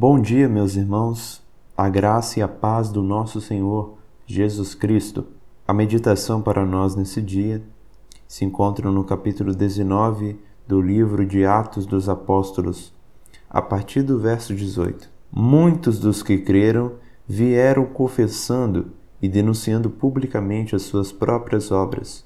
Bom dia, meus irmãos. A graça e a paz do nosso Senhor Jesus Cristo. A meditação para nós nesse dia se encontra no capítulo 19 do livro de Atos dos Apóstolos, a partir do verso 18. Muitos dos que creram vieram confessando e denunciando publicamente as suas próprias obras.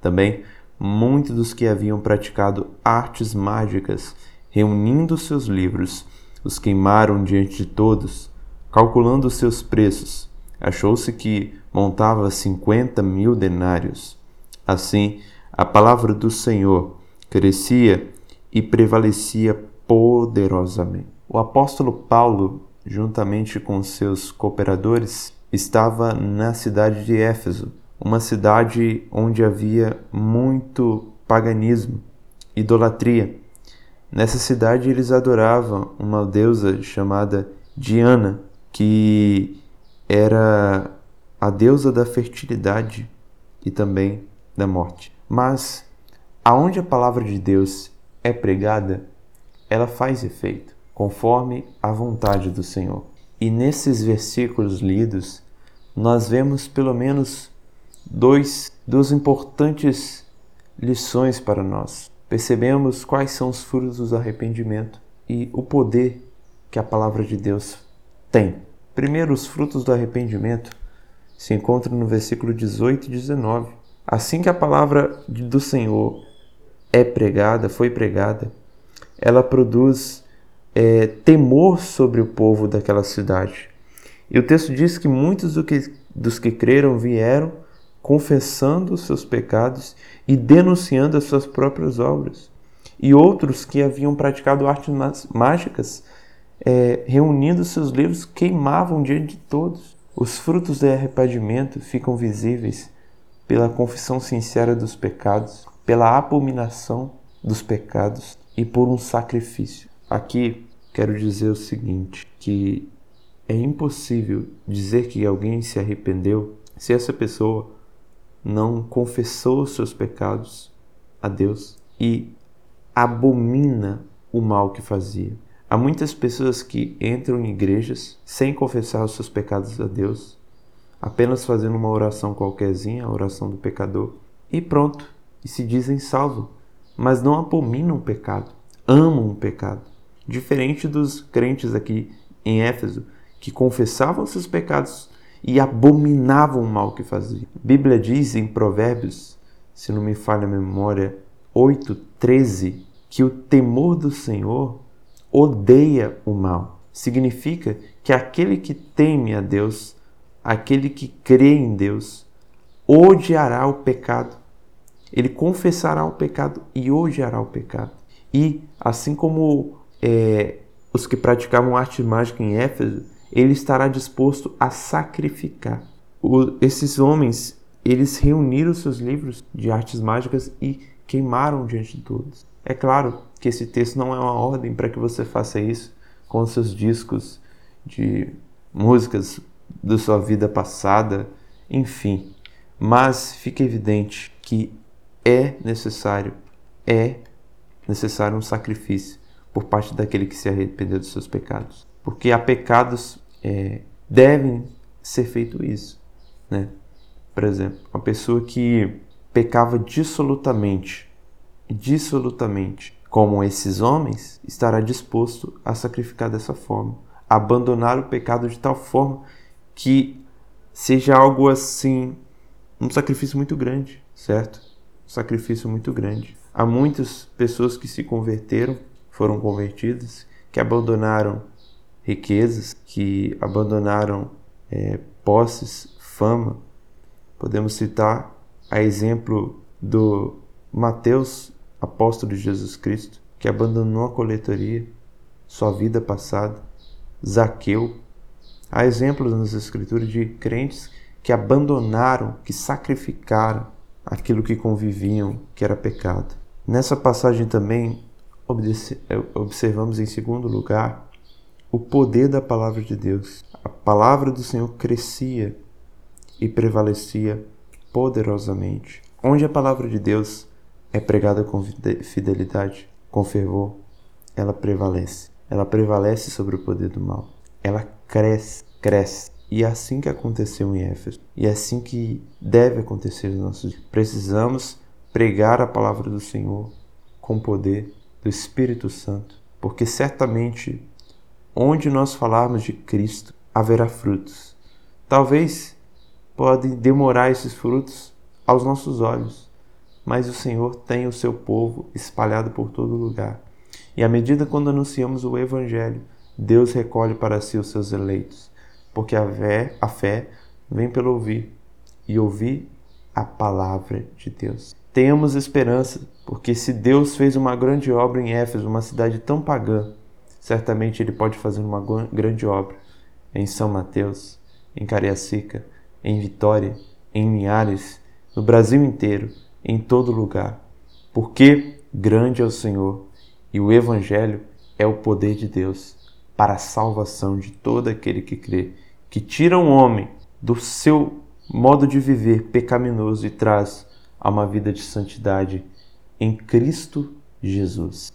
Também muitos dos que haviam praticado artes mágicas, reunindo seus livros, os queimaram diante de todos, calculando os seus preços. Achou-se que montava cinquenta mil denários. Assim, a palavra do Senhor crescia e prevalecia poderosamente. O apóstolo Paulo, juntamente com seus cooperadores, estava na cidade de Éfeso, uma cidade onde havia muito paganismo, idolatria. Nessa cidade eles adoravam uma deusa chamada Diana, que era a deusa da fertilidade e também da morte. Mas aonde a palavra de Deus é pregada, ela faz efeito, conforme a vontade do Senhor. E nesses versículos lidos, nós vemos pelo menos dois, duas importantes lições para nós percebemos quais são os frutos do arrependimento e o poder que a palavra de Deus tem. Primeiro, os frutos do arrependimento se encontram no versículo 18 e 19. Assim que a palavra do Senhor é pregada, foi pregada, ela produz é, temor sobre o povo daquela cidade. E o texto diz que muitos do que, dos que creram vieram confessando os seus pecados e denunciando as suas próprias obras. E outros que haviam praticado artes mágicas, é, reunindo seus livros, queimavam diante de todos. Os frutos do arrependimento ficam visíveis pela confissão sincera dos pecados, pela abominação dos pecados e por um sacrifício. Aqui quero dizer o seguinte, que é impossível dizer que alguém se arrependeu se essa pessoa não confessou os seus pecados a Deus e abomina o mal que fazia. Há muitas pessoas que entram em igrejas sem confessar os seus pecados a Deus, apenas fazendo uma oração qualquerzinha, a oração do pecador, e pronto, e se dizem salvos, mas não abominam o pecado, amam o pecado. Diferente dos crentes aqui em Éfeso, que confessavam seus pecados e abominavam o mal que faziam. A Bíblia diz em Provérbios, se não me falha a memória, 8, 13, que o temor do Senhor odeia o mal. Significa que aquele que teme a Deus, aquele que crê em Deus, odiará o pecado. Ele confessará o pecado e odiará o pecado. E assim como é, os que praticavam arte mágica em Éfeso, ele estará disposto a sacrificar. O, esses homens, eles reuniram seus livros de artes mágicas e queimaram diante de todos. É claro que esse texto não é uma ordem para que você faça isso com seus discos de músicas da sua vida passada, enfim. Mas fica evidente que é necessário, é necessário um sacrifício por parte daquele que se arrependeu dos seus pecados. Porque há pecados é, devem ser feito isso, né? Por exemplo, uma pessoa que pecava dissolutamente, dissolutamente, como esses homens, estará disposto a sacrificar dessa forma, abandonar o pecado de tal forma que seja algo assim, um sacrifício muito grande, certo? Um sacrifício muito grande. Há muitas pessoas que se converteram, foram convertidas, que abandonaram riquezas, que abandonaram é, posses, fama. Podemos citar a exemplo do Mateus, apóstolo de Jesus Cristo, que abandonou a coletoria, sua vida passada, Zaqueu. Há exemplos nas Escrituras de crentes que abandonaram, que sacrificaram aquilo que conviviam, que era pecado. Nessa passagem também observamos em segundo lugar o poder da palavra de Deus. A palavra do Senhor crescia e prevalecia poderosamente. Onde a palavra de Deus é pregada com fidelidade, com fervor, ela prevalece. ela prevalece sobre o poder do mal. Ela cresce, cresce. E é assim que aconteceu em Éfeso. E é assim que deve acontecer nos nossos dias. Precisamos pregar a palavra do Senhor com poder do Espírito Santo, porque certamente onde nós falarmos de Cristo haverá frutos. Talvez podem demorar esses frutos aos nossos olhos, mas o Senhor tem o seu povo espalhado por todo lugar. E à medida quando anunciamos o Evangelho, Deus recolhe para si os seus eleitos, porque a fé, a fé vem pelo ouvir, e ouvir a palavra de Deus. Tenhamos esperança, porque se Deus fez uma grande obra em Éfeso, uma cidade tão pagã, certamente Ele pode fazer uma grande obra em São Mateus, em Cariacica, em Vitória, em Linhares, no Brasil inteiro, em todo lugar. Porque grande é o Senhor e o Evangelho é o poder de Deus para a salvação de todo aquele que crê, que tira um homem do seu modo de viver pecaminoso e traz a uma vida de santidade em Cristo Jesus.